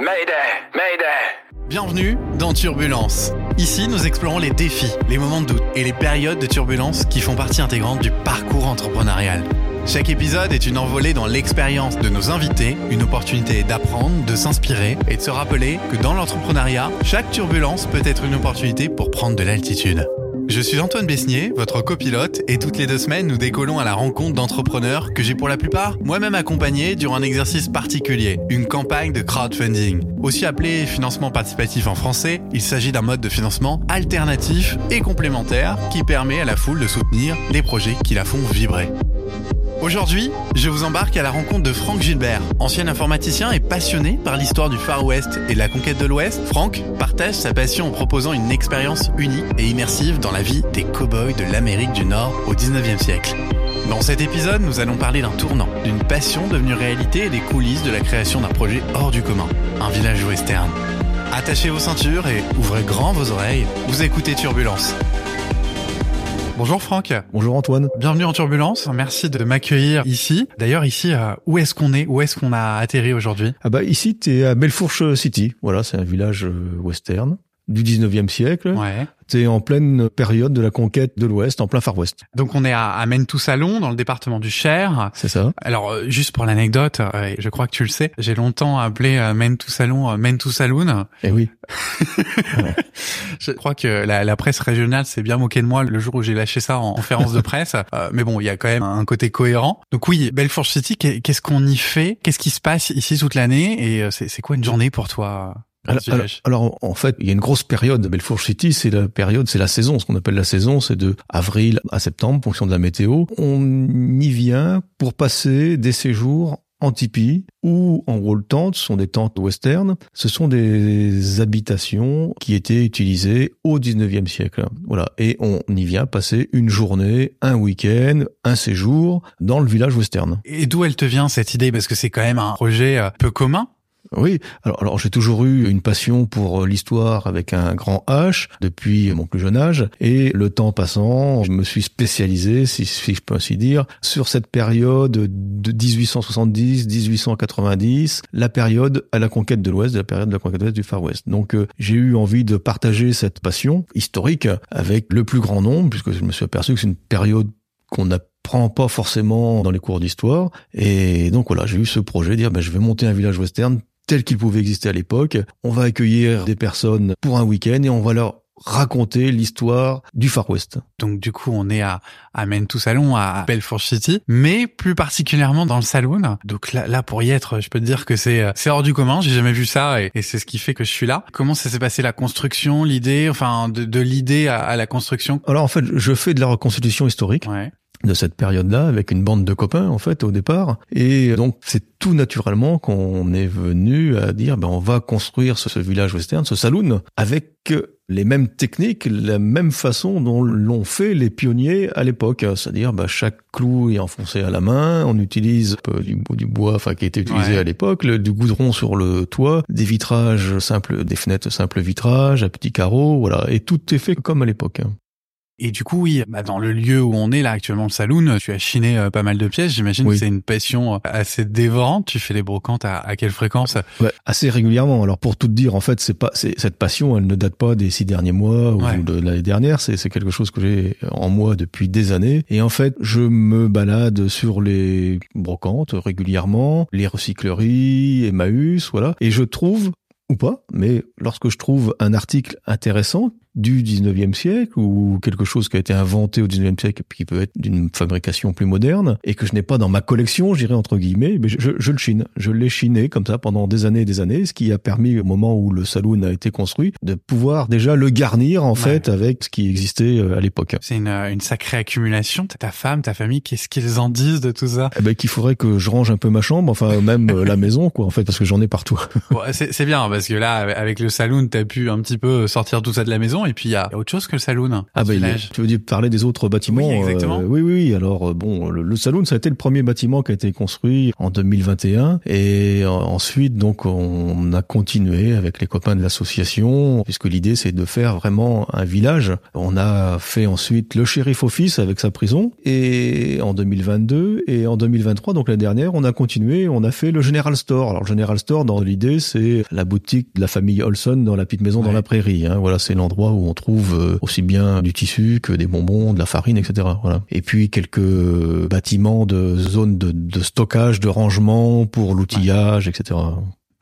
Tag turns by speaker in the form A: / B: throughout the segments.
A: Mayday, Mayday.
B: Bienvenue dans Turbulence. Ici, nous explorons les défis, les moments de doute et les périodes de turbulence qui font partie intégrante du parcours entrepreneurial. Chaque épisode est une envolée dans l'expérience de nos invités, une opportunité d'apprendre, de s'inspirer et de se rappeler que dans l'entrepreneuriat, chaque turbulence peut être une opportunité pour prendre de l'altitude. Je suis Antoine Besnier, votre copilote, et toutes les deux semaines, nous décollons à la rencontre d'entrepreneurs que j'ai pour la plupart moi-même accompagnés durant un exercice particulier, une campagne de crowdfunding. Aussi appelé financement participatif en français, il s'agit d'un mode de financement alternatif et complémentaire qui permet à la foule de soutenir les projets qui la font vibrer. Aujourd'hui, je vous embarque à la rencontre de Franck Gilbert, ancien informaticien et passionné par l'histoire du Far West et de la conquête de l'Ouest. Franck partage sa passion en proposant une expérience unique et immersive dans la vie des cow-boys de l'Amérique du Nord au 19e siècle. Dans cet épisode, nous allons parler d'un tournant, d'une passion devenue réalité et des coulisses de la création d'un projet hors du commun, un village western. Attachez vos ceintures et ouvrez grand vos oreilles, vous écoutez Turbulence. Bonjour Franck.
C: Bonjour Antoine.
B: Bienvenue en Turbulence. Merci de m'accueillir ici. D'ailleurs, ici, euh, où est-ce qu'on est? Où est-ce qu'on a atterri aujourd'hui?
C: Ah bah ici, t'es à Belfourche City. Voilà, c'est un village euh, western du 19e siècle.
B: Ouais.
C: T'es en pleine période de la conquête de l'Ouest, en plein Far West.
B: Donc on est à, à Maine-tout-Salon, dans le département du Cher.
C: C'est ça
B: Alors euh, juste pour l'anecdote, euh, je crois que tu le sais, j'ai longtemps appelé euh, Maine-tout-Salon euh, Maine-tout-Saloon.
C: Eh oui.
B: Je crois que la, la presse régionale s'est bien moquée de moi le jour où j'ai lâché ça en conférence de presse. Euh, mais bon, il y a quand même un côté cohérent. Donc oui, Belfort City, qu'est- qu'est-ce qu'on y fait? Qu'est-ce qui se passe ici toute l'année? Et c'est c'est quoi une journée pour toi?
C: Alors, en fait, il y a une grosse période. Belfourche City, c'est la période, c'est la saison. Ce qu'on appelle la saison, c'est de avril à septembre, en fonction de la météo. On y vient pour passer des séjours en tipi ou en wall tent, ce sont des tentes western. Ce sont des habitations qui étaient utilisées au 19e siècle. Voilà. Et on y vient passer une journée, un week-end, un séjour dans le village western.
B: Et d'où elle te vient cette idée? Parce que c'est quand même un projet euh, peu commun.
C: Oui, alors, alors j'ai toujours eu une passion pour l'histoire avec un grand H depuis mon plus jeune âge et le temps passant, je me suis spécialisé, si, si je peux ainsi dire, sur cette période de 1870-1890, la période à la conquête de l'Ouest, la période de la conquête de l'Ouest du Far West. Donc euh, j'ai eu envie de partager cette passion historique avec le plus grand nombre, puisque je me suis aperçu que c'est une période qu'on n'apprend pas forcément dans les cours d'histoire. Et donc voilà, j'ai eu ce projet de dire, ben, je vais monter un village western tel qu'il pouvait exister à l'époque. On va accueillir des personnes pour un week-end et on va leur raconter l'histoire du Far West.
B: Donc du coup, on est à, à Maine-tout-Salon, à Belfort City, mais plus particulièrement dans le saloon. Donc là, là pour y être, je peux te dire que c'est euh, c'est hors du commun. J'ai jamais vu ça et, et c'est ce qui fait que je suis là. Comment ça s'est passé la construction, l'idée, enfin de, de l'idée à, à la construction?
C: Alors en fait, je fais de la reconstitution historique
B: Ouais.
C: De cette période-là avec une bande de copains en fait au départ et donc c'est tout naturellement qu'on est venu à dire ben on va construire ce, ce village western, ce saloon avec les mêmes techniques, la même façon dont l'ont fait les pionniers à l'époque, c'est-à-dire ben, chaque clou est enfoncé à la main, on utilise du, du bois enfin qui était utilisé
B: Ouais.
C: à l'époque, du goudron sur le toit, des vitrages simples, des fenêtres simples vitrages, à petits carreaux, voilà, et tout est fait comme à l'époque.
B: Et du coup, oui, bah, dans le lieu où on est là actuellement, le saloon, tu as chiné euh, pas mal de pièces. J'imagine
C: Oui.
B: que c'est une passion euh, assez dévorante. Tu fais les brocantes à, à quelle fréquence?
C: Ouais, assez régulièrement. Alors pour tout te dire, en fait, c'est pas cette passion, elle ne date pas des six derniers mois ou
B: Ouais.
C: de l'année dernière. C'est c'est quelque chose que j'ai en moi depuis des années. Et en fait, je me balade sur les brocantes régulièrement, les recycleries, Emmaüs, voilà, et je trouve ou pas, mais lorsque je trouve un article intéressant du 19e siècle ou quelque chose qui a été inventé au 19e siècle et qui peut être d'une fabrication plus moderne et que je n'ai pas dans ma collection, j'irai entre guillemets, mais je, je, je le chine. Je l'ai chiné comme ça pendant des années et des années, ce qui a permis au moment où le saloon a été construit de pouvoir déjà le garnir en fait avec ce qui existait euh, à l'époque.
B: C'est une, euh, une sacrée accumulation. Ta femme, ta famille, qu'est-ce qu'ils en disent de tout ça?
C: Eh ben, qu'il faudrait que je range un peu ma chambre, enfin même euh, la maison quoi en fait parce que j'en ai partout.
B: Bon, C'est c'est bien parce que là, avec le saloon, t'as pu un petit peu sortir tout ça de la maison.
D: Maison et puis il y a autre chose que le saloon.
C: Ah bah, tu veux dire parler des autres bâtiments
D: Oui, exactement.
C: Euh, oui, oui, Alors bon, le, saloon, ça a été le premier bâtiment qui a été construit en 2021 et ensuite donc on a continué avec les copains de l'association puisque l'idée c'est de faire vraiment un village. On a fait ensuite le shérif office avec sa prison et en 2022 et en 2023 donc l'année dernière on a continué, on a fait le General Store. Alors le General Store dans l'idée c'est la boutique de la famille Olson dans la petite maison dans la prairie. Hein. Voilà, c'est l'endroit où on trouve euh, aussi bien du tissu que des bonbons, de la farine, etc. Voilà. Et puis quelques bâtiments de zones de, de stockage, de rangement pour l'outillage, etc.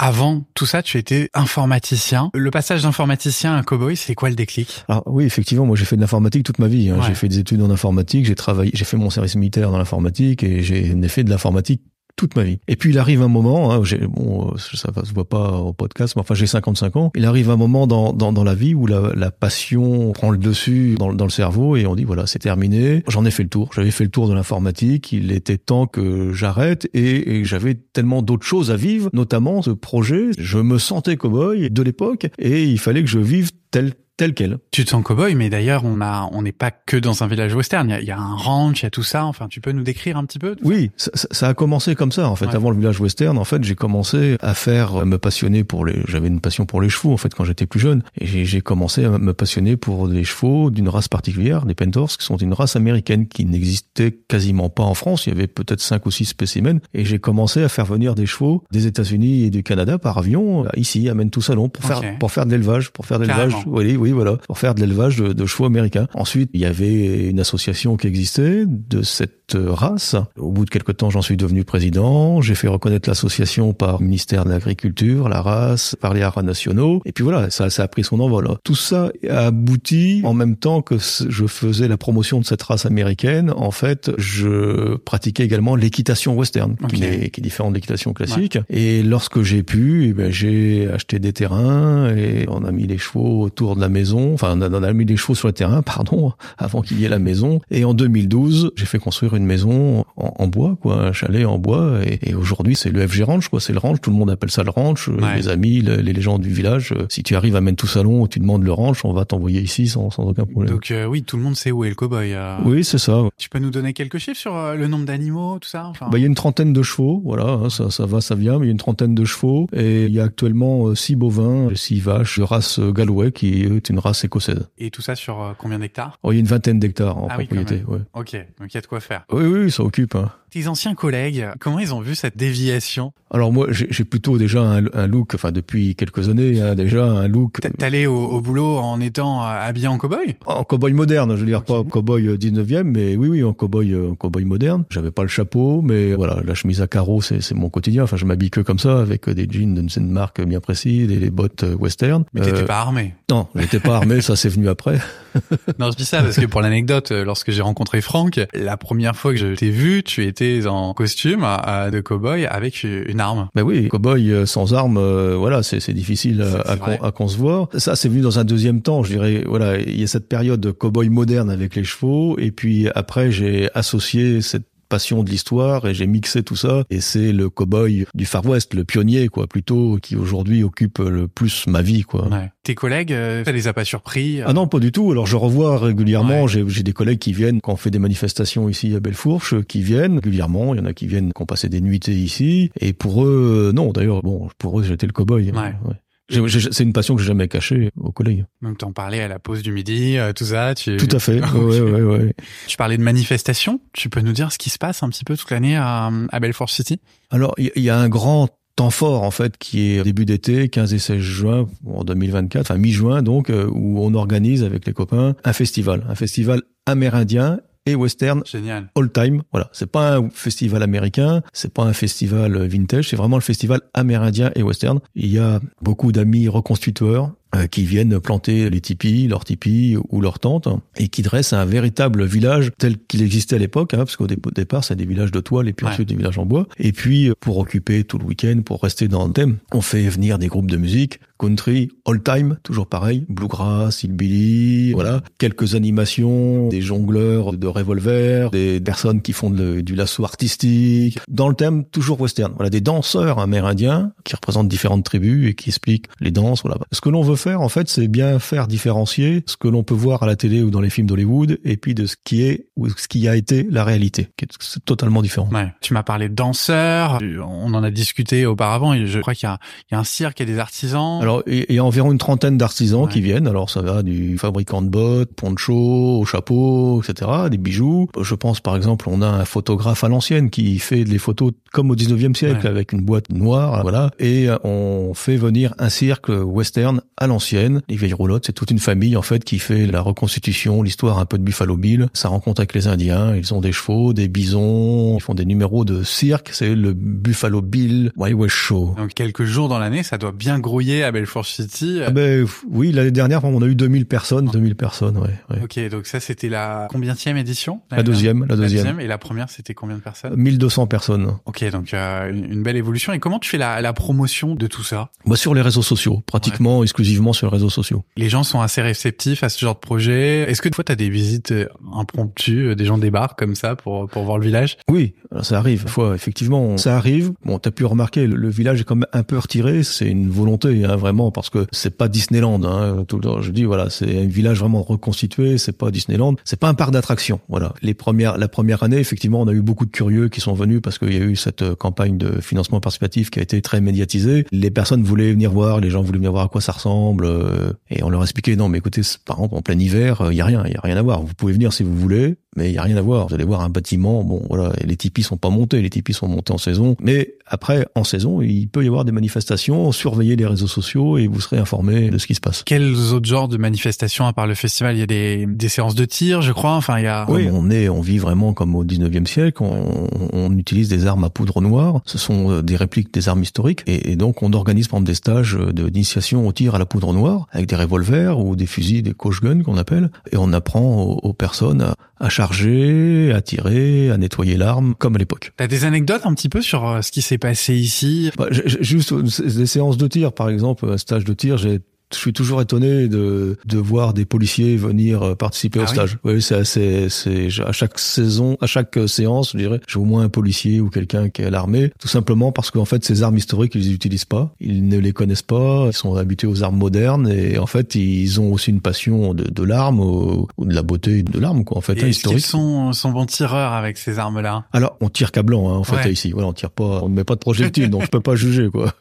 D: Avant tout ça, tu étais informaticien. Le passage d'informaticien à cowboy, c'est quoi le déclic?
C: Alors oui, effectivement, moi j'ai fait de l'informatique toute ma vie. Hein. J'ai fait des études en informatique, j'ai travaillé, j'ai fait mon service militaire dans l'informatique et j'ai fait de l'informatique toute ma vie. Et puis il arrive un moment, hein, bon, ça se voit pas au podcast, mais enfin j'ai 55 ans. Il arrive un moment dans, dans, dans la vie où la, la, passion prend le dessus dans, dans le cerveau et on dit voilà c'est terminé. J'en ai fait le tour. J'avais fait le tour de l'informatique. Il était temps que j'arrête et, et j'avais tellement d'autres choses à vivre, notamment ce projet. Je me sentais cowboy de l'époque et il fallait que je vive tel tel quel.
D: Tu te sens cowboy, mais d'ailleurs, on a, on n'est pas que dans un village western. Il y, a, un ranch, il y a tout ça. Enfin, tu peux nous décrire un petit peu
C: Oui, ça, ça, a commencé comme ça. En fait, avant le village western, en fait, j'ai commencé à faire, me passionner pour les. J'avais une passion pour les chevaux en fait quand j'étais plus jeune, et j'ai commencé à me passionner pour des chevaux d'une race particulière, des Pentors, qui sont une race américaine qui n'existait quasiment pas en France. Il y avait peut-être cinq ou six spécimens, et j'ai commencé à faire venir des chevaux des États-Unis et du Canada par avion ici à tout Salon pour faire pour faire de l'élevage, pour faire de l'élevage. Oui, oui, voilà, pour faire de l'élevage de, chevaux américains. Ensuite, il y avait une association qui existait de cette race. Au bout de quelques temps, j'en suis devenu président. J'ai fait reconnaître l'association par le ministère de l'Agriculture, la race, par les haras nationaux. Et puis voilà, ça, ça a pris son envol. Tout ça a abouti en même temps que je faisais la promotion de cette race américaine. En fait, je pratiquais également l'équitation western, qui, est, qui, est, différente de l'équitation classique. Et lorsque j'ai pu, eh ben, j'ai acheté des terrains et on a mis les chevaux autour de la maison. Enfin, on a mis les chevaux sur le terrain, pardon, avant qu'il y ait la maison. Et en 2012, j'ai fait construire une maison en, bois, quoi, un chalet en bois. Et, aujourd'hui, c'est le FG Ranch, quoi. C'est le ranch. Tout le monde appelle ça le ranch. Les amis, les, gens du village. Euh, si tu arrives à tout Salon, tu demandes le ranch, on va t'envoyer ici sans, sans aucun problème.
D: Donc euh, oui, tout le monde sait où est le cowboy. Euh.
C: Oui, c'est ça.
D: Tu peux nous donner quelques chiffres sur le nombre d'animaux, tout ça
C: enfin... Bah, il y a une trentaine de chevaux, voilà, hein, ça, ça va, ça vient, mais il y a une trentaine de chevaux et il y a actuellement six bovins, six vaches de race Galway qui est une race écossaise.
D: Et tout ça sur euh, combien d'hectares?
C: Oh, Il y a une vingtaine d'hectares en ah propriété.
D: Oui, Ok, donc il y a de quoi faire.
C: Oui, oui, ça occupe. Hein.
D: Tes anciens collègues, comment ils ont vu cette déviation?
C: Alors moi, j'ai plutôt déjà un, look, enfin depuis quelques années, hein, déjà un look.
D: T'allais au, au boulot en étant euh, habillé en cowboy?
C: En cowboy moderne, je veux dire pas cowboy 19e, euh, mais oui, oui, en cowboy, en cowboy moderne. J'avais pas le chapeau, mais voilà, la chemise à carreaux, c'est mon quotidien. Enfin, je m'habille que comme ça, avec des jeans d'une marque bien précise et les bottes western.
D: Mais t'étais pas armé
C: Non, j'étais pas armé, ça c'est venu après.
D: non, je dis ça parce que pour l'anecdote, lorsque j'ai rencontré Franck, la première fois que je t'ai vu, tu étais en costume de cowboy avec une arme.
C: Ben oui, cowboy euh, sans arme, euh, voilà, c'est difficile à, à, concevoir. Ça, c'est venu dans un deuxième temps, je dirais. Voilà, il y a cette période de cowboy moderne avec les chevaux, et puis après, j'ai associé cette passion de l'histoire et j'ai mixé tout ça et c'est le cowboy du Far West, le pionnier quoi, plutôt qui aujourd'hui occupe le plus ma vie quoi.
D: Ouais. Tes collègues, euh, ça les a pas surpris
C: euh Ah non, pas du tout. Alors je revois régulièrement, j'ai des collègues qui viennent quand on fait des manifestations ici à Bellefourche, qui viennent régulièrement, il y en a qui viennent qui ont passé des nuitées ici et pour eux non, d'ailleurs bon, pour eux j'étais le cowboy. Ouais. ouais. C'est une passion que j'ai jamais cachée aux collègues.
D: Donc t'en parlais à la pause du midi, euh, tout ça. Tu...
C: Tout à fait. ouais, ouais, ouais.
D: Tu parlais de manifestations. Tu peux nous dire ce qui se passe un petit peu toute l'année à, à Belfort City?
C: Alors il y, a un grand temps fort en fait qui est début d'été, 15 et 16 juin en 2024, enfin mi-juin donc, euh, où on organise avec les copains un festival, un festival amérindien et western
D: Génial.
C: all time. Voilà, c'est pas un festival américain, c'est pas un festival vintage, c'est vraiment le festival amérindien et western. Il y a beaucoup d'amis reconstitueurs qui viennent planter les tipis, leurs tipis ou leurs tentes, et qui dressent un véritable village tel qu'il existait à l'époque, hein, parce qu'au départ, c'est des villages de toile et puis ensuite des villages en bois. Et puis, pour occuper tout le week-end, pour rester dans le thème, on fait venir des groupes de musique, country, all time, toujours pareil, bluegrass, hillbilly, voilà, quelques animations, des jongleurs de revolver, des personnes qui font du lasso artistique, dans le thème toujours western. Voilà, des danseurs amérindiens qui représentent différentes tribus et qui expliquent les danses. Voilà. Ce que l'on veut faire, en fait, c'est bien faire différencier ce que l'on peut voir à la télé ou dans les films d'Hollywood et puis de ce qui est ou ce qui a été la réalité, qui est totalement différent.
B: Ouais. Tu m'as parlé de danseurs, on en a discuté auparavant. Je crois qu'il y y a un cirque, il y a des artisans.
C: Alors, il y a environ une trentaine d'artisans qui viennent. Alors, ça va du fabricant de bottes, poncho, au chapeau, etc., des bijoux. Je pense, par exemple, on a un photographe à l'ancienne qui fait des photos comme au 19e siècle avec une boîte noire, voilà. Et on fait venir un cirque western à l'ancienne. Les vieilles roulottes, c'est toute une famille, en fait, qui fait la reconstitution, l'histoire un peu de Buffalo Bill. Ça rencontre avec les Indiens. Ils ont des chevaux, des bisons. Ils font des numéros de cirque. C'est le Buffalo Bill Wild West Show.
B: Donc, quelques jours dans l'année, ça doit bien grouiller à Belfort City.
C: Ah ben, oui, l'année dernière, on a eu 2000 personnes. 2000 personnes, ouais. ouais.
B: Ok, donc ça, c'était la combienième édition
C: La deuxième, la deuxième.
B: Et la première, c'était combien de personnes?
C: 1200 personnes.
B: Ok, donc euh, une belle évolution. Et comment tu fais la, la promotion de tout ça?
C: Bah, Sur les réseaux sociaux, pratiquement exclusivement sur les réseaux sociaux.
B: Les gens sont assez réceptifs à ce genre de projet. Est-ce que des fois, tu as des visites euh, impromptues, euh, des gens débarquent comme ça pour, pour voir le village?
C: Oui, ça arrive. Fois, effectivement, ça arrive. Bon, tu as pu remarquer, le, village est quand même un peu retiré. C'est une volonté, hein, vraiment, parce que c'est pas Disneyland. Hein, tout le temps, je dis, voilà, c'est un village vraiment reconstitué. C'est pas Disneyland. C'est pas un parc d'attractions. Voilà. Les premières, la première année, effectivement, on a eu beaucoup de curieux qui sont venus parce qu'il y a eu cette euh, campagne de financement participatif qui a été très médiatisée. Les personnes voulaient venir voir, les gens voulaient venir voir à quoi ça ressemble, euh, et on leur expliquait non, mais écoutez, par exemple, en plein hiver, il y a rien, il y a rien à voir. Vous pouvez venir si vous voulez, mais il y a rien à voir. Vous allez voir un bâtiment, bon voilà, les tipis sont pas montés, les tipis sont montés en saison, mais après en saison, il peut y avoir des manifestations, surveillez les réseaux sociaux et vous serez informé de ce qui se passe.
B: Quels autres genres de manifestations à part le festival? Il y a des, des séances de tir, je crois. Enfin, il y a.
C: Oui, on est, on vit vraiment comme au 19e siècle. On, on utilise des armes à poudre noire. Ce sont euh, des répliques des armes historiques, et, et donc on organise par exemple des stages d'initiation au tir à la poudre noire avec des revolvers ou des fusils, des coach guns qu'on appelle, et on apprend aux, aux personnes à, à charger, à tirer, à nettoyer l'arme, comme à l'époque.
B: T'as des anecdotes un petit peu sur euh, ce qui s'est passé ici?
C: Bah, Juste des séances de tir, par exemple, un stage de tir, j'ai je suis toujours étonné de, de voir des policiers venir euh, participer au ah stage. Oui, c'est assez, c'est à chaque saison, à chaque euh, séance, je dirais, j'ai au moins un policier ou quelqu'un qui est à l'armée, tout simplement parce qu'en fait, ces armes historiques, ils les utilisent pas, ils ne les connaissent pas, ils sont habitués aux armes modernes et en fait, ils ont aussi une passion de, de l'arme ou, de la beauté de l'arme, quoi. En fait,
B: et hein, historique. Ils sont, sont bons tireurs avec ces armes-là?
C: Alors, on tire qu'à blanc, hein, en fait, ici. Voilà, on tire pas, on ne met pas de projectiles, donc je peux pas juger, quoi.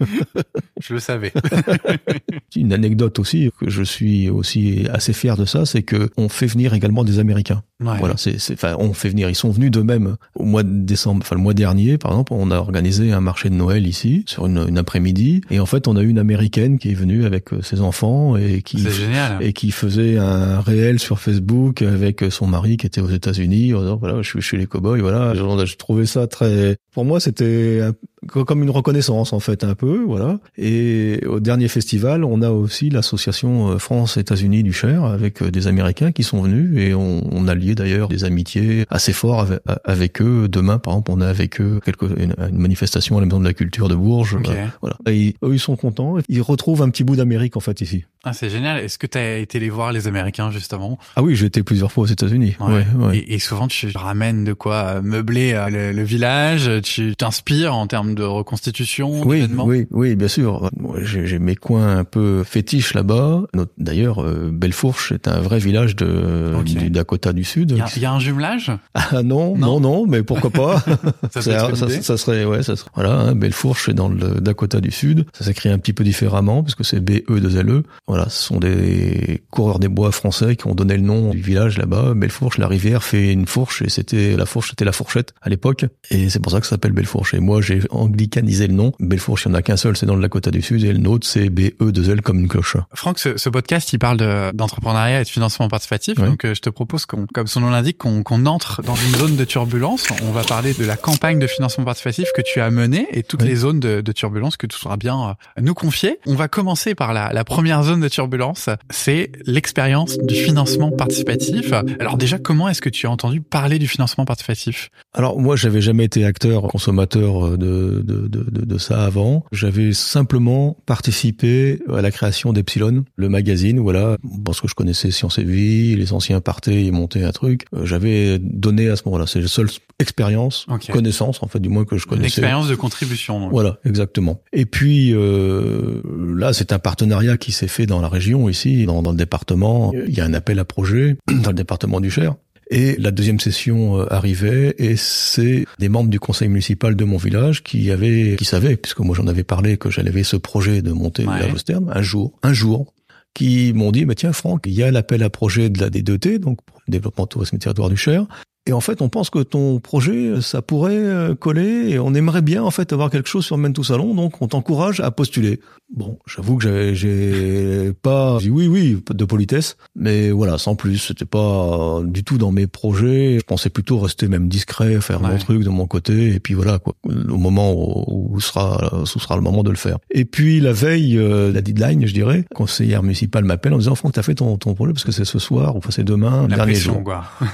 B: je le savais.
C: une anecdote aussi que je suis aussi assez fier de ça, c'est que on fait venir également des Américains. Voilà, c'est, enfin, on fait venir. Ils sont venus d'eux-mêmes au mois de décembre, enfin le mois dernier, par exemple, on a organisé un marché de Noël ici sur une, une après-midi, et en fait, on a eu une américaine qui est venue avec euh, ses enfants et qui et qui faisait un réel sur Facebook avec son mari qui était aux États-Unis. Voilà, je suis chez les cowboys. Voilà, je trouvais ça très. Pour moi, c'était comme une reconnaissance en fait un peu, voilà. Et au dernier festival, on a aussi l'association euh, France-États-Unis du Cher avec euh, des Américains qui sont venus et on, on a lié d'ailleurs des amitiés assez forts avec, eux. Demain, par exemple, on a avec eux quelque, une, manifestation à la Maison de la Culture de Bourges. Voilà. Et eux, ils sont contents. Ils retrouvent un petit bout d'Amérique en fait ici.
B: Ah, c'est génial. Est-ce que tu as été les voir les Américains justement?
C: Ah oui, j'ai été plusieurs fois aux États-Unis. Ouais. Ouais,
B: Et, souvent, tu ramènes de quoi meubler euh, le, le village? Tu t'inspires en termes de reconstitution
C: Oui, oui, oui, bien sûr. J'ai mes coins un peu fétiches là-bas. D'ailleurs, euh, Bellefourche est un vrai village de, du Dakota du Sud.
B: Il y, a un jumelage?
C: Ah non, non, non, mais pourquoi pas
B: ça, ça,
C: ça, serait, ouais, ça serait. Voilà, hein, Bellefourche est dans le Dakota du Sud. Ça s'écrit un petit peu différemment puisque c'est B E 2 L E. Voilà, ce sont des coureurs des bois français qui ont donné le nom du village là-bas. Bellefourche, la rivière fait une fourche et c'était la fourche, c'était la fourchette à l'époque et c'est pour ça que ça s'appelle Bellefourche. Et moi, j'ai anglicanisé le nom. Bellefourche, il n'y en a qu'un seul, c'est dans le Dakota du Sud, et le nôtre, c'est BE2L comme une cloche.
B: Franck, ce, ce podcast, il parle d'entrepreneuriat et de financement participatif. Donc, euh, je te propose qu'on, comme son nom l'indique, qu'on entre dans une zone de turbulence. On va parler de la campagne de financement participatif que tu as menée et toutes les zones de, de, turbulence que tu sauras bien euh, nous confier. On va commencer par la, la première zone de turbulence. C'est l'expérience du financement participatif. Alors déjà, comment est-ce que tu as entendu parler du financement participatif?
C: Alors moi, j'avais jamais été acteur consommateur de, de de, de, ça avant. J'avais simplement participé à la création d'Epsilon, le magazine, voilà, parce que je connaissais Science et Vie, les anciens partaient et montaient un, truc. Euh, J'avais donné à ce moment-là. C'est la seule expérience, connaissance en fait, du moins que je
B: Une
C: connaissais.
B: expérience de contribution. donc.
C: Voilà, exactement. Et puis euh, là, c'est un partenariat qui s'est fait dans la région ici, dans, dans le département. Il y a un appel à projet dans le département du Cher. Et la deuxième session euh, arrivait et c'est des membres du conseil municipal de mon village qui avaient, qui savaient, puisque moi j'en avais parlé que j'avais ce projet de monter
B: Ouais.
C: la Western, un jour, un jour, qui m'ont dit, bah tiens Franck, il y a l'appel à projet de la D2T, donc le développement tourisme et territoire du Cher. Et en fait, on pense que ton projet, ça pourrait euh, coller et on aimerait bien en fait avoir quelque chose sur Men tout Salon, donc on t'encourage à postuler. Bon, j'avoue que j'ai pas dit oui, oui, de politesse, mais voilà, sans plus. C'était pas euh, du tout dans mes projets. Je pensais plutôt rester même discret, faire mon
B: Ouais.
C: truc de mon côté, et puis voilà quoi. Au moment où, où sera, où sera le moment de le faire. Et puis la veille, euh, la deadline, je dirais, conseillère municipale m'appelle en disant Franck, t'as fait ton, ton projet parce que c'est ce soir ou enfin c'est demain,
B: La
C: dernier
B: pression,
C: jour.
B: quoi.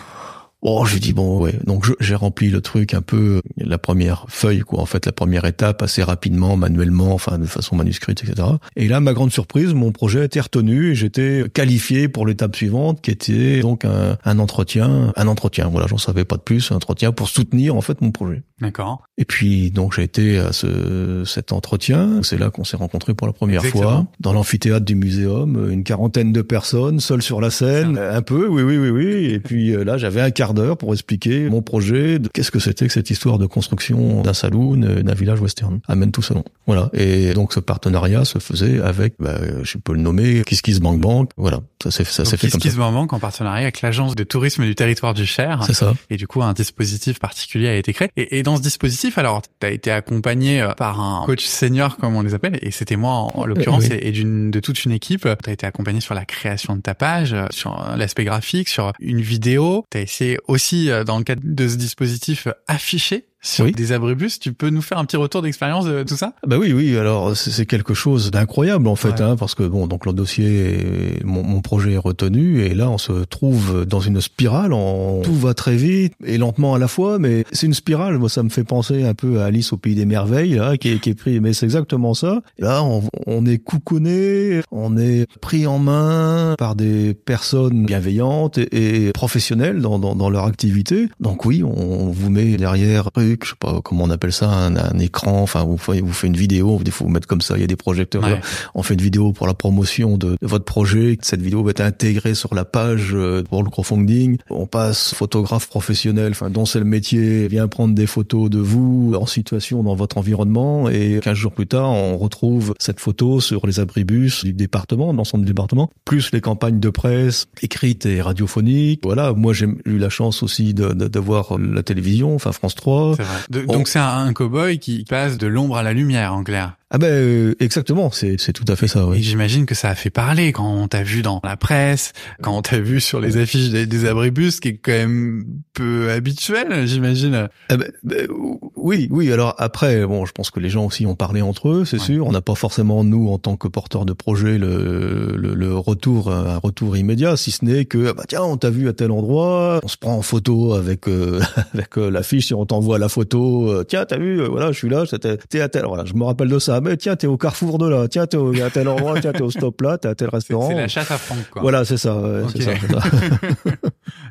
C: Oh, je dis bon, ouais. Donc j'ai rempli le truc un peu la première feuille, quoi. En fait, la première étape assez rapidement, manuellement, enfin de façon manuscrite, etc. Et là, ma grande surprise, mon projet a été retenu et j'étais qualifié pour l'étape suivante, qui était donc un, un entretien, un entretien. Voilà, j'en savais pas de plus, un entretien pour soutenir en fait mon projet.
B: D'accord.
C: Et puis donc j'ai été à ce cet entretien. C'est là qu'on s'est rencontrés pour la première
B: Exactement.
C: fois dans l'amphithéâtre du muséum, une quarantaine de personnes seules sur la scène, un peu, oui, oui, oui, oui. Et puis euh, là j'avais un quart d'heure pour expliquer mon projet, de qu'est-ce que c'était que cette histoire de construction d'un saloon, euh, d'un village western, amène tout salon. Voilà. Et donc ce partenariat se faisait avec, bah, je peux le nommer, Kiss Kiss Bank Bank. Voilà, ça s'est ça s'est
B: Donc,
C: fait
B: Kiss
C: comme
B: Kiss
C: ça.
B: Bank Bank en partenariat avec l'agence de tourisme du territoire du Cher.
C: C'est ça.
B: Et du coup, un dispositif particulier a été créé. Et, et dans ce dispositif, alors, tu as été accompagné euh, par un coach senior, comme on les appelle, et c'était moi en, en l'occurrence,
C: Oui.
B: et, et d'une de toute une équipe. Tu as été accompagné sur la création de ta page, euh, sur euh, l'aspect graphique, sur une vidéo. Tu as essayé aussi, euh, dans le cadre de ce dispositif, euh, afficher sur
C: Oui.
B: des abribus. Tu peux nous faire un petit retour d'expérience de tout ça?
C: Bah oui, oui. Alors c'est quelque chose d'incroyable en fait,
B: Ouais.
C: hein, parce que bon, donc le dossier, est- mon, mon projet est retenu, et là on se trouve dans une spirale. On, tout va très vite et lentement à la fois, mais c'est une spirale. Moi, ça me fait penser un peu à Alice au pays des merveilles, là, qui est, qui est pris. Mais c'est exactement ça. Là, on, on est coucouné, on est pris en main par des personnes bienveillantes et, et professionnelles dans, dans, dans leur activité. Donc oui, on vous met derrière truc, je sais pas comment on appelle ça, un, un écran. Enfin, vous faites, vous faites une vidéo. Il faut vous mettre comme ça. Il y a des projecteurs.
B: Ouais.
C: On fait une vidéo pour la promotion de, de votre projet. Cette vidéo va être intégrée sur la page euh, pour le crowdfunding. On passe photographe professionnel, enfin dont c'est le métier, vient prendre des photos de vous en situation dans votre environnement. Et 15 jours plus tard, on retrouve cette photo sur les abribus du département, de l'ensemble du département, plus les campagnes de presse écrites et radiophoniques. Voilà, moi j'ai eu la chance aussi de, de, de voir la télévision, enfin France 3.
B: C'est vrai. De-
C: On-
B: Donc c'est un, un cow-boy qui passe de l'ombre à la lumière, en clair.
C: Ah ben euh, exactement, c'est c'est tout à fait ça. Oui.
B: j'imagine que ça a fait parler quand on t'a vu dans la presse, quand on t'a vu sur les affiches des, des abribus, ce qui est quand même peu habituel, j'imagine.
C: Ah ben, ben, oui, oui. Alors après, bon, je pense que les gens aussi ont parlé entre eux, c'est
B: Ouais.
C: sûr. On n'a pas forcément nous, en tant que porteurs de projet, le, le, le retour, un retour immédiat, si ce n'est que ah bah tiens, on t'a vu à tel endroit, on se prend en photo avec euh, avec euh, l'affiche, et on t'envoie la photo. euh, tiens, t'as vu, euh, voilà, je suis là, t'es à tel. Voilà, je me rappelle de ça. Mais tiens, t'es au carrefour de là. Tiens, t'es à tel endroit. tiens, t'es au stop là. T'es à tel restaurant.
B: c'est la chasse à Franck, quoi.
C: Voilà, c'est ça. ouais, ça.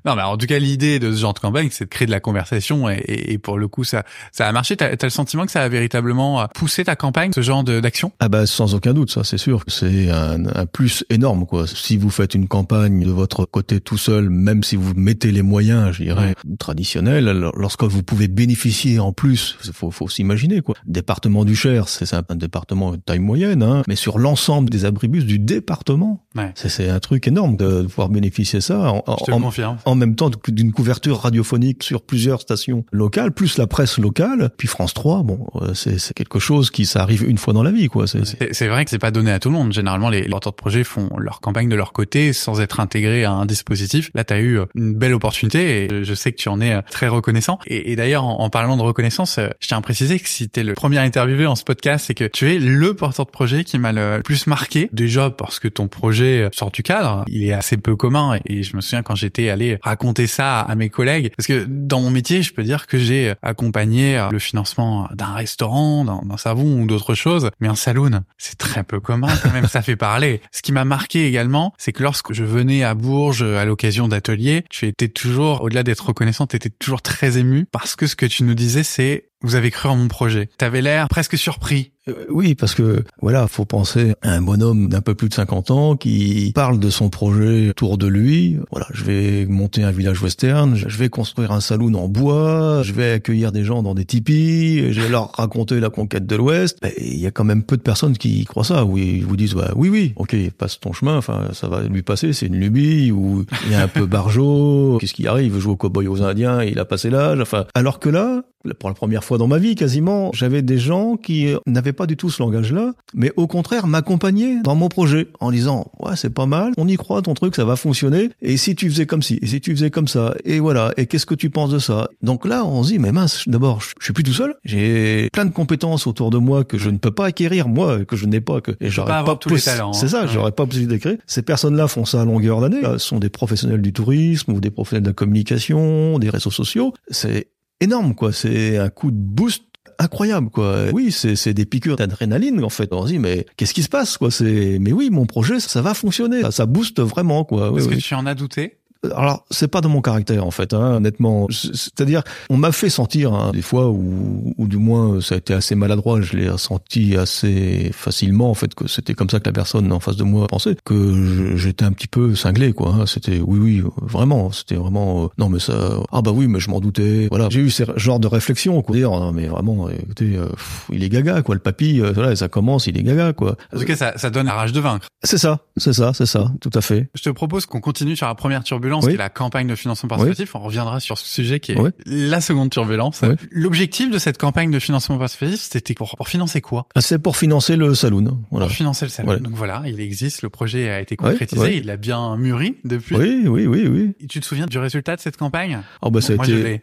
B: Non, mais en tout cas, l'idée de ce genre de campagne, c'est de créer de la conversation, et, et- et pour le coup, ça, ça a marché. T'as as le sentiment que ça a véritablement euh, poussé ta campagne, ce genre de- d'action?
C: Ah bah sans aucun doute, ça c'est sûr. C'est un, un plus énorme quoi. Si vous faites une campagne de votre côté tout seul, même si vous mettez les moyens, je dirais traditionnels, lorsque vous pouvez bénéficier en plus, faut, faut s'imaginer quoi. Département du Cher, c'est un, département de taille moyenne, hein, mais sur l'ensemble des abribus du département,
B: Ouais.
C: c'est c'est un truc énorme de pouvoir bénéficier de ça. En,
B: Je te
C: en-
B: confirme.
C: en même temps d'une couverture radiophonique sur plusieurs stations locales, plus la presse locale, puis France 3, bon, euh, c'est quelque chose qui ça arrive une fois dans la vie, quoi. C'est
B: vrai que c'est pas donné à tout le monde. Généralement, les porteurs de projets font leur campagne de leur côté sans être intégrés à un dispositif. Là, tu as eu euh, une belle opportunité et je sais que tu en es euh, très reconnaissant. Et, d'ailleurs, en, en parlant de reconnaissance, je tiens à préciser que si t'es le premier interviewé en ce podcast, c'est que tu es le porteur de projet qui m'a le plus marqué. Déjà parce que ton projet sort du cadre, il est assez peu commun. Et je me souviens quand j'étais allé raconter ça à mes collègues parce que dans mon métier, je peux dire que j'ai accompagné le financement d'un restaurant, d'un savon ou d'autres choses, mais un saloon, c'est très peu commun quand même, ça fait parler. Ce qui m'a marqué également, c'est que lorsque je venais à Bourges à l'occasion d'ateliers, tu étais toujours, au-delà d'être reconnaissant, tu étais toujours très ému parce que ce que tu nous disais, c'est vous avez cru en mon projet. T'avais l'air presque surpris.
C: Euh, oui, parce que voilà, faut penser à un bonhomme d'un peu plus de 50 ans qui parle de son projet autour de lui. Voilà, je vais monter un village western, je vais construire un saloon en bois, je vais accueillir des gens dans des tipis, je vais leur raconter la conquête de l'Ouest. Ben, il y a quand même peu de personnes qui croient ça, où ils vous disent bah, oui, oui, ok, passe ton chemin, enfin ça va lui passer, c'est une lubie ou il est un peu barjot, qu'est-ce qui arrive, il veut jouer au cowboy aux Indiens, il a passé l'âge. Enfin, alors que là, pour la première fois dans ma vie quasiment, j'avais des gens qui n'avaient pas du tout ce langage-là, mais au contraire m'accompagnaient dans mon projet en disant ouais c'est pas mal, on y croit ton truc ça va fonctionner et si tu faisais comme ci et si tu faisais comme ça et voilà et qu'est-ce que tu penses de ça? Donc là on se dit mais mince d'abord je suis plus tout seul, j'ai plein de compétences autour de moi que je ne peux pas acquérir moi que je n'ai pas que
B: et j'aurais pas, pas tous les talents.
C: C'est ça,
B: hein.
C: j'aurais pas possibilité d'écrire. Ces personnes-là font ça à longueur d'année, ce sont des professionnels du tourisme ou des professionnels de la communication, des réseaux sociaux, c'est énorme, quoi. C'est un coup de boost incroyable quoi. Oui, c'est c'est des piqûres d'adrénaline en fait. On se dit mais qu'est-ce qui se passe quoi? C'est mais oui, mon projet ça, va fonctionner, ça, ça booste vraiment quoi.
B: Est-ce
C: oui,
B: que tu en as douté?
C: Alors c'est pas dans mon caractère en fait, hein, honnêtement. C'est-à-dire, on m'a fait sentir hein, des fois, ou, ou du moins ça a été assez maladroit. Je l'ai senti assez facilement en fait que c'était comme ça que la personne en face de moi pensait, que j'étais un petit peu cinglé quoi. Hein. C'était oui oui vraiment, c'était vraiment euh, non mais ça ah bah oui mais je m'en doutais. Voilà, j'ai eu ce genre de réflexion quoi. Dire non mais vraiment écoutez, euh, il est gaga quoi. Le papy, euh, voilà, ça commence, il est gaga quoi.
B: En tout cas ça, ça donne la rage de vaincre.
C: C'est ça, c'est ça, c'est ça, tout à fait.
B: Je te propose qu'on continue sur la première turbulence qui est la campagne de financement participatif. On reviendra sur ce sujet qui est la seconde turbulence. L'objectif de cette campagne de financement participatif, c'était pour, pour financer quoi?
C: Ah, C'est pour financer le saloon.
B: Voilà. Pour financer le saloon. Donc voilà, il existe, le projet a été concrétisé, il a bien mûri depuis.
C: Oui, oui, oui, oui.
B: Et tu te souviens du résultat de cette campagne?
C: Oh bah ça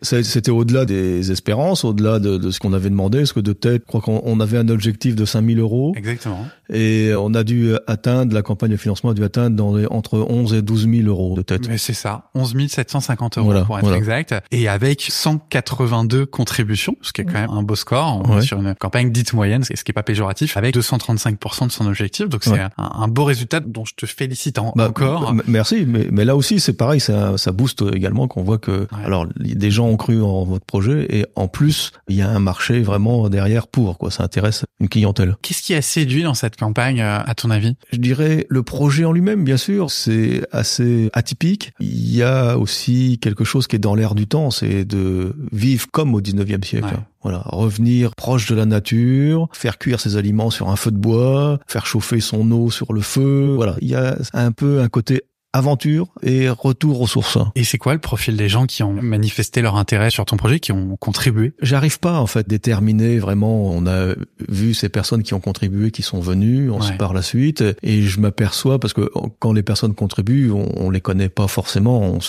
C: c'était au-delà des espérances, au-delà de, de, ce qu'on avait demandé, parce que de tête, je crois qu'on avait un objectif de 5000 euros.
B: Exactement.
C: Et on a dû atteindre, la campagne de financement a dû atteindre dans les, entre 11 et 12 000 euros de tête.
B: Mais c'est ça. 11 750 euros pour être exact, et avec 182 contributions, ce qui est quand même un beau score. On est sur une campagne dite moyenne, ce qui est pas péjoratif, avec 235% de son objectif. Donc c'est un, beau résultat dont je te félicite
C: bah,
B: encore.
C: Merci, mais, mais là aussi c'est pareil, ça, ça booste également qu'on voit que alors des gens ont cru en votre projet et en plus il y a un marché vraiment derrière pour quoi. Ça intéresse une clientèle.
B: Qu'est-ce qui a séduit dans cette campagne à ton avis?
C: Je dirais le projet en lui-même, bien sûr, c'est assez atypique. Il y a aussi quelque chose qui est dans l'air du temps, c'est de vivre comme au 19e siècle. Voilà, revenir proche de la nature, faire cuire ses aliments sur un feu de bois, faire chauffer son eau sur le feu. Voilà, il y a un peu un côté aventure et retour aux sources.
B: Et c'est quoi le profil des gens qui ont manifesté leur intérêt sur ton projet, qui ont contribué?
C: J'arrive pas en fait déterminer vraiment. On a vu ces personnes qui ont contribué, qui sont venues, on se par la suite, et je m'aperçois parce que quand les personnes contribuent, on, on les connaît pas forcément. On,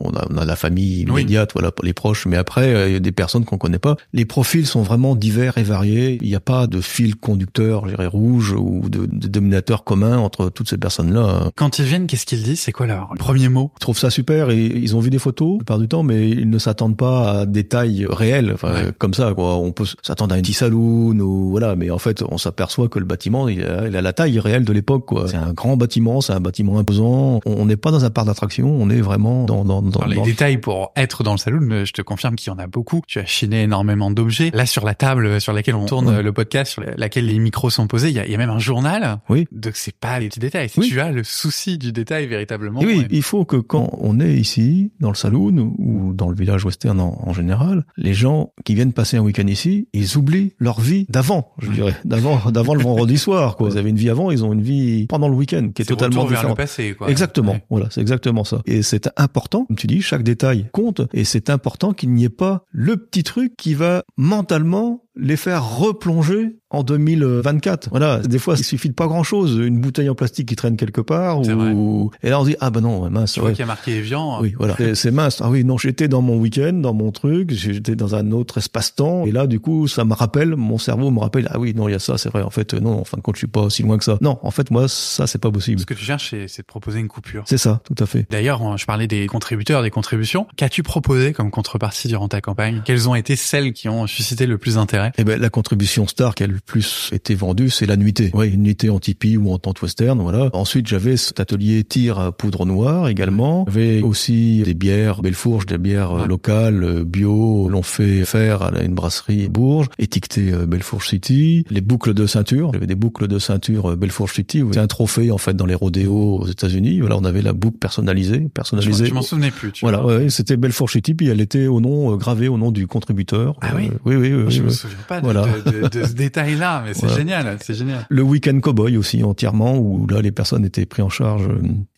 C: on, a, on a, la famille immédiate, voilà, les proches, mais après il y a des personnes qu'on connaît pas. Les profils sont vraiment divers et variés. Il n'y a pas de fil conducteur, je dirais rouge, ou de, de dominateur commun entre toutes ces personnes-là.
B: Quand ils viennent, qu'est-ce qu'ils disent C'est quoi leur premier mot
C: Ils trouvent ça super et ils ont vu des photos la plupart du temps, mais ils ne s'attendent pas à des tailles réelles, enfin comme ça quoi. On peut s'attendre à un petit saloon ou voilà, mais en fait on s'aperçoit que le bâtiment il a, il a, la taille réelle de l'époque quoi. C'est un grand bâtiment, c'est un bâtiment imposant. On n'est pas dans un parc d'attraction, on est vraiment dans dans, dans,
B: les détails pour être dans le saloon. Je te confirme qu'il y en a beaucoup. Tu as chiné énormément d'objets. Là sur la table sur laquelle on tourne le podcast, sur laquelle les micros sont posés, il y a, il y a même un journal.
C: Oui.
B: Donc c'est pas les petits détails. Tu as le souci du détail véritablement.
C: oui, il faut que quand on est ici, dans le saloon ou dans le village western en, général, les gens qui viennent passer un week-end ici, ils oublient leur vie d'avant, je dirais, d'avant, d'avant le vendredi soir. Quoi. Ils avaient une vie avant, ils ont une vie pendant le week-end qui est, totalement
B: différente. le passé, quoi.
C: Exactement. Voilà, c'est exactement ça. Et c'est important, comme tu dis, chaque détail compte, et c'est important qu'il n'y ait pas le petit truc qui va mentalement les faire replonger en 2024. Voilà, des fois, il suffit de pas grand-chose, une bouteille en plastique qui traîne quelque part, ou et là on dit ah ben non mince.
B: Tu vois qu'il y a marqué Evian.
C: Oui, voilà, c'est mince. Ah oui, non, j'étais dans mon week-end, dans mon truc, j'étais dans un autre espace-temps, et là du coup, ça me rappelle, mon cerveau me rappelle ah oui non il y a ça, c'est vrai. En fait non, en fin de compte, je suis pas aussi loin que ça. Non, en fait moi ça c'est pas possible.
B: Ce que tu cherches, c'est de proposer une coupure.
C: C'est ça, tout à fait.
B: D'ailleurs, je parlais des contributeurs, des contributions. Qu'as-tu proposé comme contrepartie durant ta campagne? Quelles ont été celles qui ont suscité le plus d'intérêt?
C: Eh ben la contribution star qui a le plus été vendue, c'est la nuitée. Ouais, une nuitée en tipi ou en tente western, voilà. Ensuite, j'avais cet atelier tir à poudre noire également. J'avais aussi des bières Bellefourge, des bières locales euh, bio, l'ont fait faire à une brasserie Bourges, étiquetée euh, Bellefourge City. Les boucles de ceinture, j'avais des boucles de ceinture euh, Bellefourge City. C'est un trophée en fait dans les rodéos aux États-Unis. Voilà, on avait la boucle personnalisée, personnalisée.
B: Je m'en souvenais plus. Tu
C: voilà, ouais, c'était Bellefourge City, puis elle était au nom gravé au nom du contributeur.
B: Ah oui.
C: oui, oui, oui.
B: Pas de, voilà. de, de, ce détail-là, mais c'est génial, c'est génial.
C: Le week-end cowboy aussi entièrement, où là les personnes étaient prises en charge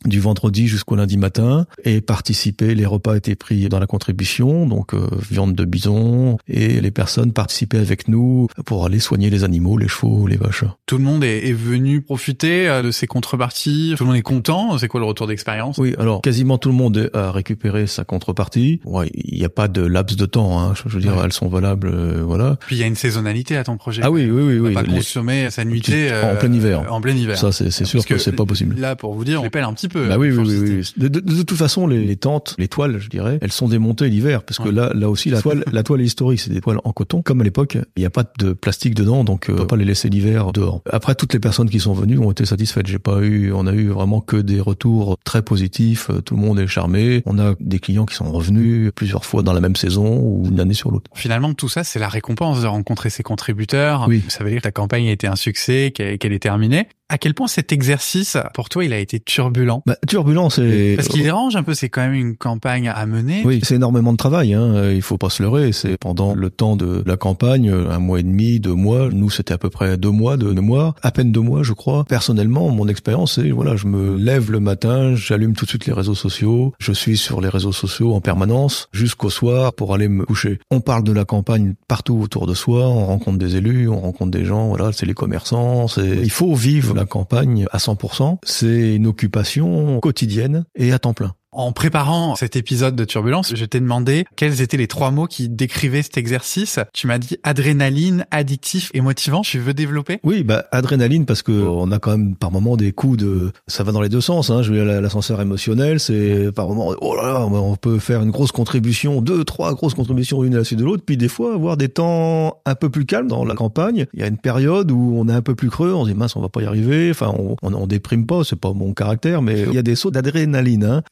C: du vendredi jusqu'au lundi matin et participaient. Les repas étaient pris dans la contribution, donc euh, viande de bison, et les personnes participaient avec nous pour aller soigner les animaux, les chevaux, les vaches.
B: Tout le monde est, est venu profiter euh, de ces contreparties. Tout le monde est content. C'est quoi le retour d'expérience?
C: Oui, alors quasiment tout le monde a récupéré sa contrepartie. Ouais, il n'y a pas de laps de temps. Hein. Je veux dire, elles sont valables, euh, voilà.
B: Puis il y a une saisonnalité à ton projet.
C: Ah oui, oui, oui, oui.
B: Pas consommer sa nuitée
C: en plein hiver.
B: En plein hiver.
C: Ça, c'est sûr que, que c'est pas possible.
B: Là, pour vous dire, on pèle un petit peu.
C: Bah oui, oui, oui, de, de, de, toute façon, les, les, tentes, les toiles, je dirais, elles sont démontées l'hiver, parce que là, là aussi, la toile, la toile est historique, c'est des toiles en coton. Comme à l'époque, il n'y a pas de plastique dedans, donc euh, on peut pas les laisser l'hiver dehors. Après, toutes les personnes qui sont venues ont été satisfaites. J'ai pas eu, on a eu vraiment que des retours très positifs. Tout le monde est charmé. On a des clients qui sont revenus plusieurs fois dans la même saison ou une année sur l'autre.
B: Finalement, tout ça, c'est la récompense de rencontrer ses contributeurs.
C: Oui.
B: Ça veut dire que ta campagne a été un succès, qu'elle est terminée. À quel point cet exercice, pour toi, il a été turbulent?
C: Bah, Turbulent, c'est...
B: Parce qu'il dérange un peu, c'est quand même une campagne à mener.
C: Oui, c'est énormément de travail, hein. il faut pas se leurrer. C'est pendant le temps de la campagne, un mois et demi, deux mois. Nous, c'était à peu près deux mois, deux mois, à peine deux mois, je crois. Personnellement, mon expérience, c'est, voilà, je me lève le matin, j'allume tout de suite les réseaux sociaux, je suis sur les réseaux sociaux en permanence, jusqu'au soir pour aller me coucher. On parle de la campagne partout autour de soi, on rencontre des élus, on rencontre des gens, voilà, c'est les commerçants, c'est... Il faut vivre la campagne à 100%, c'est une occupation quotidienne et à temps plein.
B: En préparant cet épisode de Turbulence, je t'ai demandé quels étaient les trois mots qui décrivaient cet exercice. Tu m'as dit adrénaline, addictif et motivant. Tu veux développer?
C: Oui, bah adrénaline parce que on a quand même par moment des coups de, ça va dans les deux sens. Hein. Je l'ascenseur émotionnel, c'est par moment, oh là là, on peut faire une grosse contribution, deux, trois grosses contributions une à la suite de l'autre, puis des fois avoir des temps un peu plus calmes dans la campagne. Il y a une période où on est un peu plus creux, on se dit mince, on va pas y arriver. Enfin, on, on, on déprime pas, c'est pas mon caractère, mais il y a des sauts d'adrénaline. Hein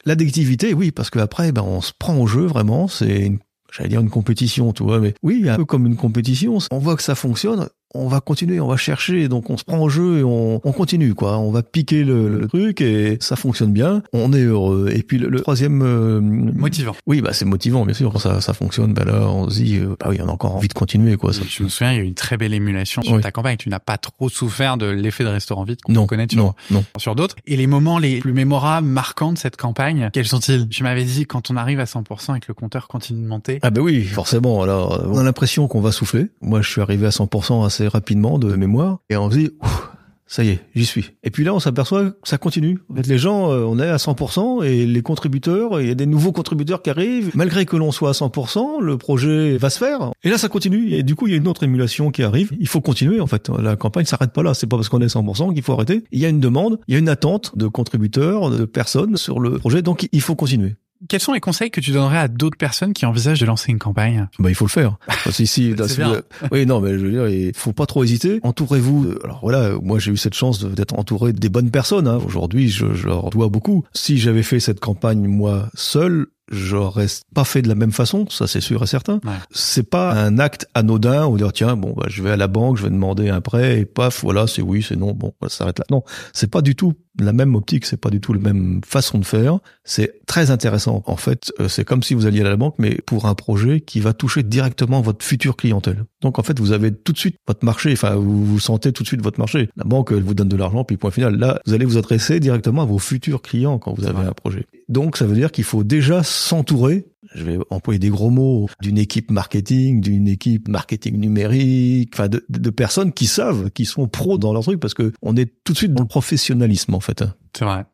C: oui, parce que après, ben, on se prend au jeu vraiment. C'est j'allais dire une compétition, tu vois, mais oui, un peu comme une compétition. On voit que ça fonctionne on va continuer, on va chercher, donc on se prend au jeu et on, on continue quoi. On va piquer le, le, truc et ça fonctionne bien. On est heureux. Et puis le, le troisième euh,
B: motivant.
C: Oui, bah c'est motivant bien sûr. Quand ça, ça fonctionne, bah là on se dit euh, bah oui, on a encore envie de continuer quoi. Ça.
B: Je me souviens, il y a eu une très belle émulation sur ta campagne. Tu n'as pas trop souffert de l'effet de restaurant vide qu'on connaît sur,
C: non, non.
B: sur d'autres. Et les moments les plus mémorables, marquants de cette campagne, quels sont-ils? Tu m'avais dit quand on arrive à 100% et que le compteur continue de monter.
C: Ah bah oui, forcément. Alors on a l'impression qu'on va souffler. Moi, je suis arrivé à 100% assez rapidement de mémoire et on se dit ça y est, j'y suis. Et puis là, on s'aperçoit que ça continue. En fait, les gens, euh, on est à 100% et les contributeurs, il y a des nouveaux contributeurs qui arrivent. Malgré que l'on soit à 100%, le projet va se faire. Et là, ça continue. Et du coup, il y a une autre émulation qui arrive. Il faut continuer, en fait. La campagne s'arrête pas là. C'est pas parce qu'on est à 100% qu'il faut arrêter. Il y a une demande, il y a une attente de contributeurs, de personnes sur le projet. Donc, il faut continuer.
B: Quels sont les conseils que tu donnerais à d'autres personnes qui envisagent de lancer une campagne?
C: Bah il faut le faire. Parce ici, là, oui, non, mais je veux dire, il faut pas trop hésiter. Entourez-vous. Alors voilà, moi j'ai eu cette chance d'être entouré des bonnes personnes. Hein. Aujourd'hui, je, je leur dois beaucoup. Si j'avais fait cette campagne moi seul, j'aurais pas fait de la même façon, ça c'est sûr et certain.
B: Ouais.
C: C'est pas un acte anodin où dire tiens bon bah je vais à la banque, je vais demander un prêt et paf voilà c'est oui c'est non bon ça s'arrête là. Non c'est pas du tout la même optique, c'est pas du tout la même façon de faire. C'est très intéressant. En fait, euh, c'est comme si vous alliez à la banque, mais pour un projet qui va toucher directement votre future clientèle. Donc en fait, vous avez tout de suite votre marché. Enfin, vous, vous sentez tout de suite votre marché. La banque, elle vous donne de l'argent, puis point final. Là, vous allez vous adresser directement à vos futurs clients quand vous avez un projet. Donc ça veut dire qu'il faut déjà s'entourer je vais employer des gros mots, d'une équipe marketing, d'une équipe marketing numérique, enfin de, personnes qui savent, qui sont pros dans leur truc, parce que on est tout de suite dans le professionnalisme en fait. hein.
B: C'est vrai.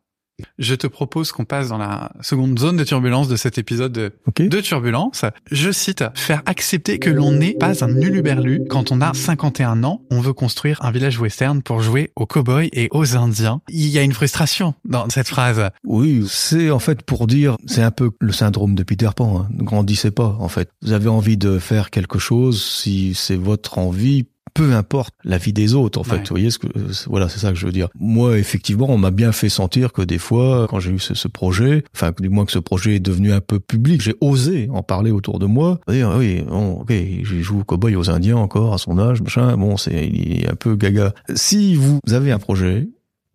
B: Je te propose qu'on passe dans la seconde zone de turbulence de cet épisode de, turbulence. Je cite, faire accepter que l'on n'est pas un uluberlu. Quand on a 51 ans, on veut construire un village western pour jouer aux cowboys et aux indiens. Il y a une frustration dans cette phrase.
C: Oui, c'est en fait pour dire, c'est un peu le syndrome de Peter Pan. Hein. Ne grandissez pas, en fait. Vous avez envie de faire quelque chose, si c'est votre envie, peu importe la vie des autres, en fait.
B: Ouais.
C: Vous voyez ce que, c'est- voilà, c'est ça que je veux dire. Moi, effectivement, on m'a bien fait sentir que des fois, quand j'ai eu ce, ce projet, enfin, du moins que ce projet est devenu un peu public, j'ai osé en parler autour de moi. Dire, oui, bon, ok, j'ai joué au cowboy aux Indiens encore à son âge, machin. Bon, c'est, il est un peu gaga. Si vous avez un projet,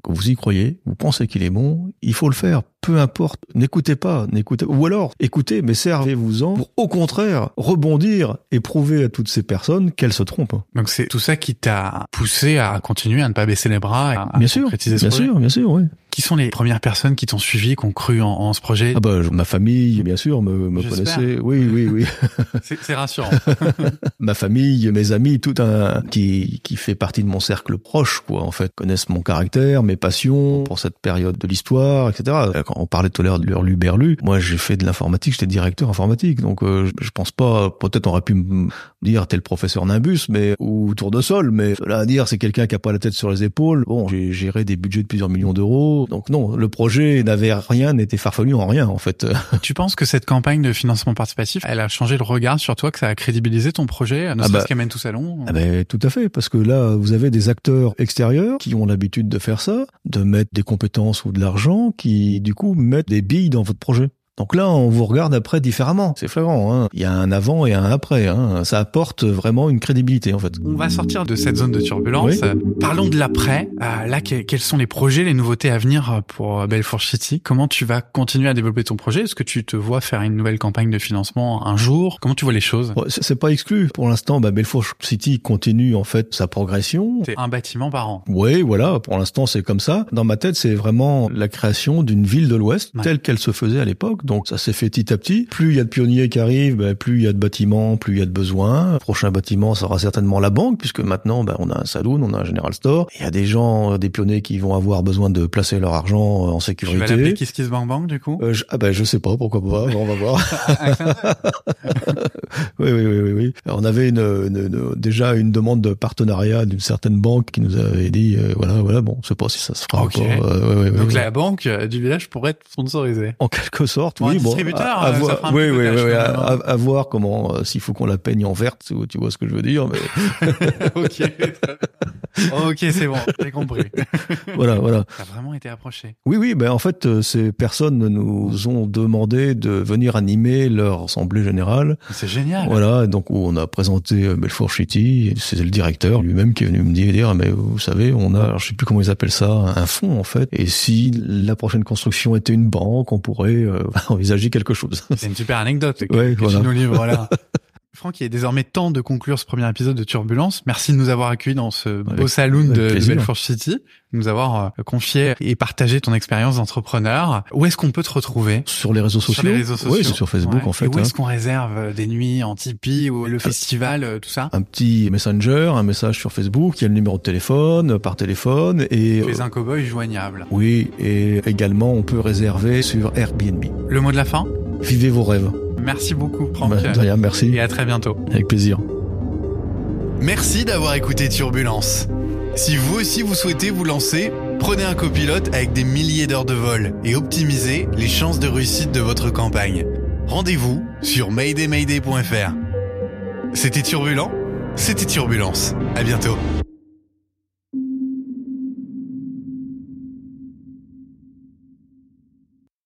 C: que vous y croyez, vous pensez qu'il est bon, il faut le faire. Peu importe, n'écoutez pas, n'écoutez ou alors écoutez, mais servez-vous-en pour au contraire rebondir et prouver à toutes ces personnes qu'elles se trompent.
B: Donc c'est tout ça qui t'a poussé à continuer à ne pas baisser les bras et à, à
C: bien sûr,
B: concrétiser ce
C: bien
B: projet.
C: sûr, bien sûr, oui.
B: Qui sont les premières personnes qui t'ont suivi, qui ont cru en, en ce projet
C: Ah bah ma famille, bien sûr, me, connaissait. Oui, oui, oui.
B: C'est c'est rassurant.
C: ma famille, mes amis, tout un qui qui fait partie de mon cercle proche, quoi. En fait, connaissent mon caractère, mes passions pour cette période de l'histoire, etc. Quand on parlait tout à l'heure de leur Luberlu, moi j'ai fait de l'informatique, j'étais directeur informatique, donc euh, je, pense pas. Peut-être on aurait pu me dire t'es le professeur Nimbus, mais ou Tournesol, mais là à dire c'est quelqu'un qui a pas la tête sur les épaules. Bon, j'ai géré des budgets de plusieurs millions d'euros, donc non, le projet n'avait rien, n'était farfelu en rien en fait.
B: tu penses que cette campagne de financement participatif, elle a changé le regard sur toi, que ça a crédibilisé ton projet, ne
C: Ah bah-
B: qu'Amène tout salon?
C: Ah ben, tout à fait, parce que là, vous avez des acteurs extérieurs qui ont l'habitude de faire ça, de mettre des compétences ou de l'argent, qui du coup mettent des billes dans votre projet. Donc là, on vous regarde après différemment. C'est flagrant. Hein. Il y a un avant et un après. Hein. Ça apporte vraiment une crédibilité en fait.
B: On va sortir de cette zone de turbulence.
C: Oui.
B: Euh, Parlons de l'après. Euh, là, que- quels sont les projets, les nouveautés à venir pour Belfort City? Comment tu vas continuer à développer ton projet? Est-ce que tu te vois faire une nouvelle campagne de financement un jour? Comment tu vois les choses?
C: Ouais, c'est c'est pas exclu. Pour l'instant, bah, Belfort City continue en fait sa progression.
B: C'est un bâtiment par an.
C: Oui, voilà, pour l'instant c'est comme ça. Dans ma tête, c'est vraiment la création d'une ville de l'Ouest
B: Ouais.
C: telle qu'elle se faisait à l'époque. Donc ça s'est fait petit à petit. Plus il y a de pionniers qui arrivent, ben, plus il y a de bâtiments, plus il y a de besoins. Le prochain bâtiment sera certainement la banque, puisque maintenant ben, on a un saloon, on a un general store. Il y a des gens, euh, des pionniers qui vont avoir besoin de placer leur argent euh, en
B: Tu vas l'appeler
C: sécurité.
B: Kiss Kiss Bang Bang du coup?
C: Euh, je, ah ben je sais pas, pourquoi pas, on va voir. Oui, oui, oui, oui, oui. On avait une, une- une- déjà une demande de partenariat d'une certaine banque qui nous avait dit, euh, voilà, voilà, bon, je sais pas si ça se fera
B: Ok.
C: ou pas. Euh, ouais, ouais, ouais,
B: Donc
C: ouais.
B: la banque du village pourrait être sponsorisée.
C: En quelque sorte,
B: Pour
C: oui.
B: un
C: bon,
B: distributeur,
C: à, à
B: ça
C: voir,
B: fera un
C: oui,
B: petit peu
C: oui,
B: cash,
C: oui, à,
B: quand même,
C: à- à voir comment, euh, s'il faut qu'on la peigne en verte, tu, vois ce que je veux dire. Mais
B: ok. ok, c'est bon, j'ai compris.
C: voilà, voilà.
B: T'as vraiment été approché.
C: Oui, oui, ben en fait, euh, ces personnes nous ont demandé de venir animer leur assemblée générale.
B: C'est génial.
C: Voilà, donc où on a présenté euh, Belfort City, c'est le directeur lui-même qui est venu me dire, dire, mais vous savez, on a, alors, je sais plus comment ils appellent ça, un fonds en fait, et si la prochaine construction était une banque, on pourrait euh, envisager quelque chose.
B: C'est une super anecdote
C: Ouais, voilà.
B: nous livres là. Franck, il est désormais temps de conclure ce premier épisode de Turbulence. Merci de nous avoir accueillis dans ce beau
C: Avec-
B: saloon de, de. Belfort City, de nous avoir euh, confié et partagé ton expérience d'entrepreneur. Où est-ce qu'on peut te retrouver?
C: Sur les réseaux sociaux
B: Sur les réseaux sociaux.
C: Oui, c'est sur Facebook
B: Ouais.
C: en fait.
B: Et où
C: hein.
B: est-ce qu'on réserve euh, des nuits en Tipeee ou le festival, euh, tout ça?
C: un petit messenger, un message sur Facebook, il y a le numéro de téléphone, par téléphone, et
B: Tu es un cowboy joignable.
C: oui, et également on peut réserver sur Airbnb.
B: Le mot de la fin?
C: Vivez vos rêves.
B: Merci beaucoup, Franck.
C: Bah, de rien, merci.
B: Et à très bientôt.
C: Avec plaisir.
D: Merci d'avoir écouté Turbulence. Si vous aussi vous souhaitez vous lancer, prenez un copilote avec des milliers d'heures de vol et optimisez les chances de réussite de votre campagne. Rendez-vous sur maydaymayday.fr. C'était turbulent C'était Turbulence. À bientôt.